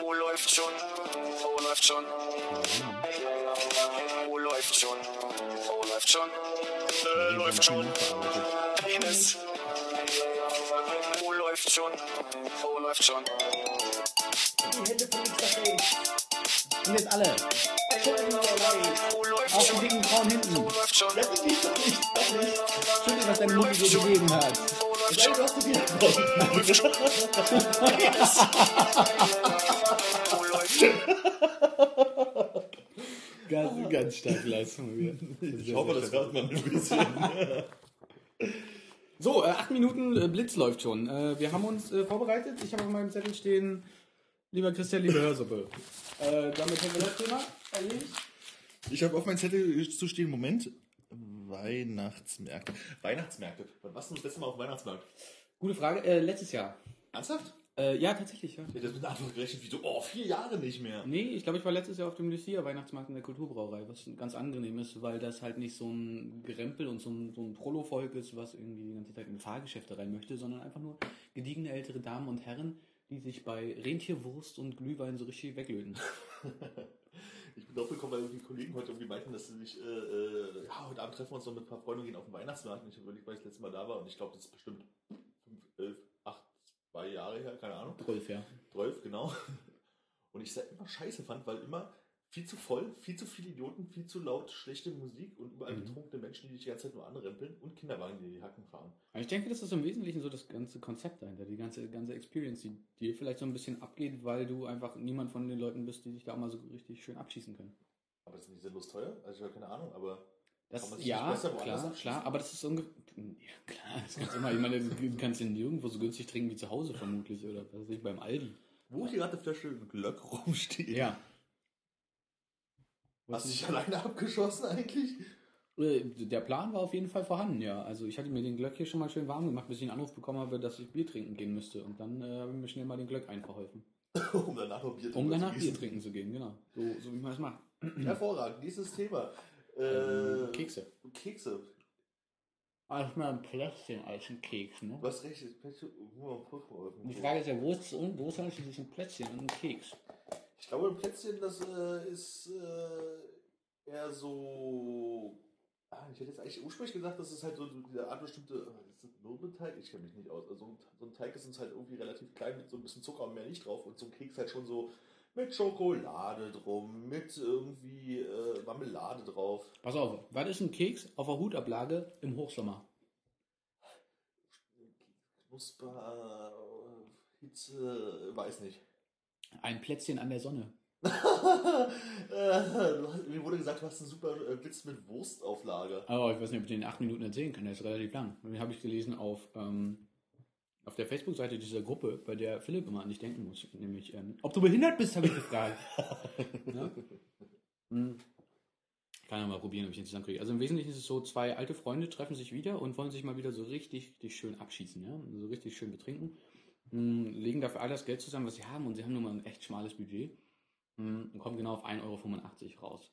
Wo läuft schon? Wo läuft schon? Wo läuft schon? Wo läuft schon? Äh, läuft schon. Penis. Wo läuft schon? Wo läuft schon? Die Hände von X-Ray. Und jetzt alle. Läuft die schon? dicken Frauen hinten. Läuft schon? Das ist nicht, das nicht. Schön, was deine Mutter dir gegeben hat. Ganz, ganz starke Leistung wieder. Ich hoffe, das hört man ein bisschen. So, äh, acht Minuten äh, Blitz läuft schon. Äh, wir haben uns äh, vorbereitet. Ich habe auf meinem Zettel stehen, lieber Christian, liebe Hörsuppe. Äh, damit haben wir das Thema erledigt. Ich habe auf meinem Zettel zu stehen, Moment, Weihnachtsmärkte. Weihnachtsmärkte. Wann warst du das letzte Mal auf Weihnachtsmarkt? Gute Frage. Äh, letztes Jahr. Ernsthaft? Äh, ja, tatsächlich, ja. Hätte das mit einer Antwort gerechnet, wie so, oh, vier Jahre nicht mehr. Nee, ich glaube, ich war letztes Jahr auf dem Lucia Weihnachtsmarkt in der Kulturbrauerei, was ganz angenehm ist, weil das halt nicht so ein Gerempel und so ein, so ein Trollo-Volk ist, was irgendwie die ganze Zeit in Fahrgeschäfte rein möchte, sondern einfach nur gediegene ältere Damen und Herren, die sich bei Rentierwurst und Glühwein so richtig weglöten. Ich bin drauf gekommen, weil irgendwie Kollegen heute irgendwie meinten, dass sie sich, äh, äh, ja, heute Abend treffen wir uns noch mit ein paar Freunden und gehen auf den Weihnachtsmarkt. Und ich habe überlegt, weil ich das letzte Mal da war und ich glaube, das ist bestimmt fünf, elf, acht, zwei Jahre her, keine Ahnung. Rolf, ja. 12, genau. Und ich es immer scheiße fand, weil immer viel zu voll, viel zu viele Idioten, viel zu laut, schlechte Musik und überall Mhm. betrunkene Menschen, die dich die ganze Zeit nur anrempeln und Kinderwagen, die die Hacken fahren. Aber ich denke, das ist im Wesentlichen so das ganze Konzept dahinter, die ganze, ganze Experience, die dir vielleicht so ein bisschen abgeht, weil du einfach niemand von den Leuten bist, die sich da auch mal so richtig schön abschießen können. Aber das ist nicht sinnlos teuer, also ich habe keine Ahnung, aber Das, Kann ja, besser klar, klar, aber das ist ungefähr. Ja, klar, das kannst du immer. Ich meine, du kannst den nirgendwo so günstig trinken wie zu Hause vermutlich oder was weiß ich, beim Aldi. wo hier gerade eine Flasche Glöck rumsteht, Ja. Hast du dich alleine abgeschossen eigentlich? Äh, Der Plan war auf jeden Fall vorhanden, ja. Also ich hatte mir den Glöck hier schon mal schön warm gemacht, bis ich einen Anruf bekommen habe, dass ich Bier trinken gehen müsste. Und dann äh, habe ich mir schnell mal den Glöck einverholfen. um danach noch Bier Um drüber danach zu Bier gießen. trinken zu gehen, genau. So, so wie man es macht. Hervorragend, nächstes Thema. Äh, Kekse. Kekse. Alles mal ein Plätzchen als ein Keks, ne? Oh, oh, oh, Die Frage ist ja, wo ist, wo ist eigentlich zwischen Plätzchen und einem Keks? Ich glaube, ein Plätzchen, das äh, ist äh, eher so. Ah, ich hätte jetzt eigentlich ursprünglich gesagt, das ist halt so diese Art bestimmte. äh, Das ist ein Mürbeteig, ich kenne mich nicht aus. Also so ein Teig ist uns halt irgendwie relativ klein mit so ein bisschen Zucker und mehr nicht drauf. Und so ein Keks halt schon so mit Schokolade drum, mit irgendwie äh, Marmelade drauf. Pass auf, was ist ein Keks auf der Hutablage im Hochsommer? Knusper, Hitze, weiß nicht. Ein Plätzchen an der Sonne. äh, mir wurde gesagt, du hast einen super äh, Witz mit Wurstauflage. Aber ich weiß nicht, ob ich den in acht Minuten erzählen kann, der ist relativ lang. Den habe ich gelesen auf, ähm, auf der Facebook-Seite dieser Gruppe, bei der Philipp immer an dich denken muss. Nämlich, ähm, ob du behindert bist, habe ich gefragt. ja? Hm. Kann ja mal probieren, ob ich den zusammenkriege. Also im Wesentlichen ist es so, zwei alte Freunde treffen sich wieder und wollen sich mal wieder so richtig, richtig schön abschießen, ja? So richtig schön betrinken. Hm, legen dafür all das Geld zusammen, was sie haben und sie haben nur mal ein echt schmales Budget. Hm, und kommen genau auf 1,85 Euro raus.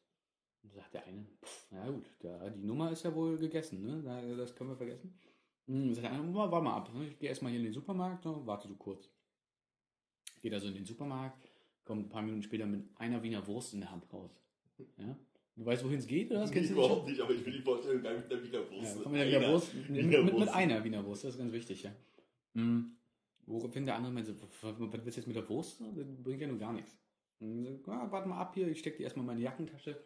Und sagt der eine, pff, na gut, da, die Nummer ist ja wohl gegessen, ne? Da, das können wir vergessen. Hm, sagt der andere, "Warte mal ab, ne? ich gehe erstmal hier in den Supermarkt, ne? warte du kurz. Geht also in den Supermarkt, kommt ein paar Minuten später mit einer Wiener Wurst in der Hand raus. Ja? Du weißt, wohin es geht, oder? Nee, das schon? überhaupt nicht, aber ich will die Vorstellung gar nicht mit der Wiener Ja, Wurst. komm mit, der Wiener Einer. Wurst, mit, Wiener mit, mit Wurst. einer Wiener Wurst, das ist ganz wichtig, ja. Mhm. Woraufhin der andere meinte, was willst du jetzt mit der Wurst? Das bringt ja nur gar nichts. Ah, warte mal ab hier, ich stecke die erstmal in meine Jackentasche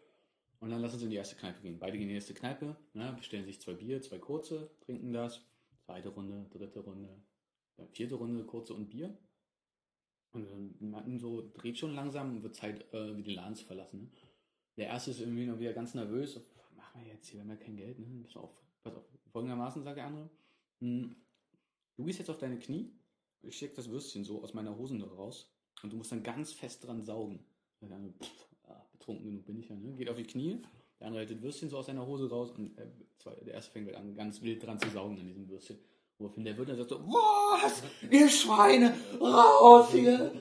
und dann lass uns in die erste Kneipe gehen. Beide gehen in die erste Kneipe, ne, bestellen sich zwei Bier, zwei kurze, trinken das. Zweite Runde, dritte Runde, vierte Runde, kurze und Bier. Und dann man so dreht schon langsam und wird Zeit, äh, wieder den Laden zu verlassen. Ne? Der erste ist irgendwie noch wieder ganz nervös. So, was machen wir jetzt hier? Wir haben ja kein Geld. Ne? Pass auf, pass auf. Folgendermaßen sagt der andere. hm, Du gehst jetzt auf deine Knie. Ich steck das Würstchen so aus meiner Hosen raus. Und du musst dann ganz fest dran saugen. Und dann, pff, ja, betrunken genug bin ich ja. Ne? Geht auf die Knie. Der andere hält das Würstchen so aus seiner Hose raus. Und äh, zwei, der erste fängt halt an, ganz wild dran zu saugen an diesem Würstchen. Woraufhin der Wirt dann sagt so, was? Ihr Schweine, raus hier!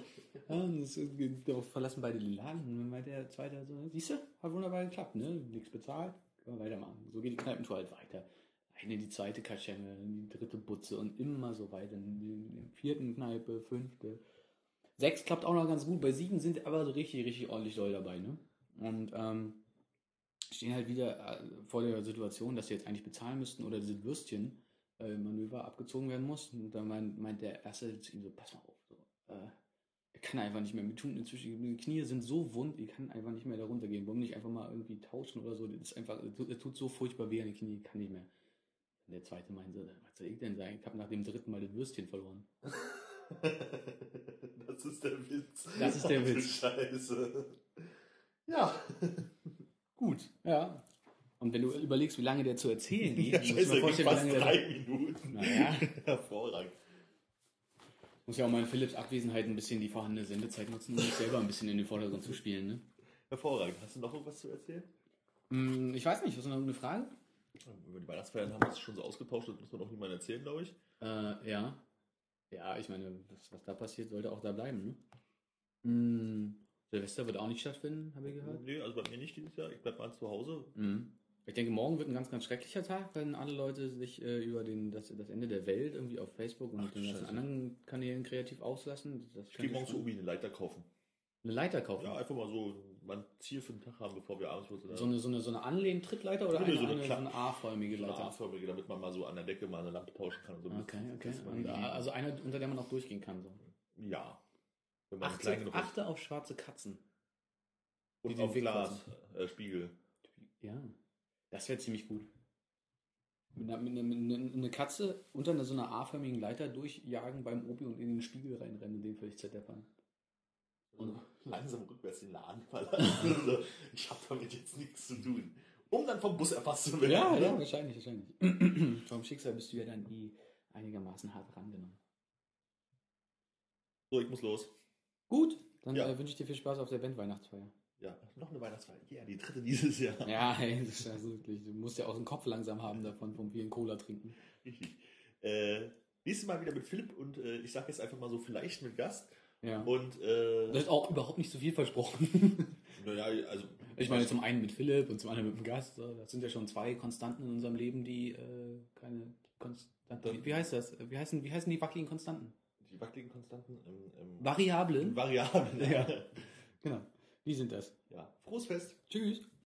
Ja, und das, darauf verlassen beide den Laden. Und dann meint der zweite so, siehst du, hat wunderbar geklappt, ne? Nichts bezahlt, können wir weitermachen. So geht die Kneipentour halt weiter. Eine, die zweite Kaschemme, die dritte Butze und immer so weiter. In der vierten Kneipe, fünfte. Sechs klappt auch noch ganz gut. Bei sieben sind aber so richtig, richtig ordentlich Leute dabei, ne? Und ähm, stehen halt wieder äh, vor der Situation, dass sie jetzt eigentlich bezahlen müssten oder diese Würstchen äh, abgezogen werden muss. Und dann meint, meint der Erste zu ihm so, pass mal auf, so, äh, er kann einfach nicht mehr. Mir tun inzwischen, die Knie sind so wund, ich kann einfach nicht mehr da runtergehen. Warum nicht einfach mal irgendwie tauschen oder so? Das ist einfach, es tut, so furchtbar weh an die Knie, ich kann nicht mehr. Und der Zweite meinte, was soll ich denn sagen? Ich habe nach dem dritten Mal das Würstchen verloren. Das ist der Witz. Das ist der Ach, Witz. Scheiße. Ja. Gut. Ja. Und wenn du überlegst, wie lange der zu erzählen geht, Ja, musst du scheiße, dir ging vorstellen, wie lange der. drei Minuten. Naja. Hervorragend. Muss ja auch mal in Philips Abwesenheit ein bisschen die vorhandene Sendezeit nutzen, um sich selber ein bisschen in den Vordergrund zu spielen. Ne? Hervorragend. Hast du noch irgendwas zu erzählen? Hm, ich weiß nicht, hast du noch eine Frage? Über die Weihnachtsfeiern haben wir uns schon so ausgetauscht, das muss man auch niemandem erzählen, glaube ich. Äh, ja. Ja, ich meine, was, was da passiert, sollte auch da bleiben. Ne? Hm, Silvester wird auch nicht stattfinden, habe ich gehört. Nee, also bei mir nicht dieses Jahr. Ich bleib mal zu Hause. Mhm. Ich denke, morgen wird ein ganz, ganz schrecklicher Tag, wenn alle Leute sich äh, über den, das, das Ende der Welt irgendwie auf Facebook und Ach, den ganzen anderen Kanälen kreativ auslassen. Das Ich gehe morgen zu Obi eine Leiter kaufen. Eine Leiter kaufen. Ja, einfach mal so mein Ziel für den Tag haben, bevor wir abends sind. So eine, so eine, so eine Anlehn-Trittleiter oder eine, so eine eine, so A-förmige so eine Leiter? A-förmige, damit man mal so an der Decke mal eine Lampe tauschen kann. Und so. Okay, okay. Mal Und, also eine, unter der man auch durchgehen kann. So. ja. Wenn man Achte, genug ist. achte auf schwarze Katzen. Und den auf Glas, äh, Spiegel. Ja, das wäre ziemlich gut. Mit einer, mit einer, eine Katze unter einer, so einer A-förmigen Leiter durchjagen beim Opi und in den Spiegel reinrennen, in dem völlig zerdeppern. Und langsam rückwärts den Laden verlassen. Ich habe damit jetzt nichts zu tun. Um dann vom Bus erfasst zu werden. Ja, ja, wahrscheinlich, wahrscheinlich. Vom Schicksal bist du ja dann eh einigermaßen hart rangenommen. So, ich muss los. Gut, dann Ja. äh, wünsche ich dir viel Spaß auf der Bandweihnachtsfeier. Ja, noch eine Weihnachtsfeier. Ja, die dritte dieses Jahr. Ja, ey, das ist also wirklich, du musst ja auch den Kopf langsam haben davon, vom vielen Cola trinken. Richtig. Äh, nächstes Mal wieder mit Philipp und äh, ich sage jetzt einfach mal so, vielleicht mit Gast. Ja. Und, äh, Das ist auch überhaupt nicht so viel versprochen. naja, also. Ich meine, zum einen mit Philipp und zum anderen mit dem Gast. Das sind ja schon zwei Konstanten in unserem Leben, die äh, keine Konstanten. Wie, wie heißt das? Wie heißen, wie heißen die wackeligen Konstanten? Die wackeligen Konstanten im, im Variablen? Variablen. Ja. Genau. Die sind das. ja. Frohes Fest. Tschüss.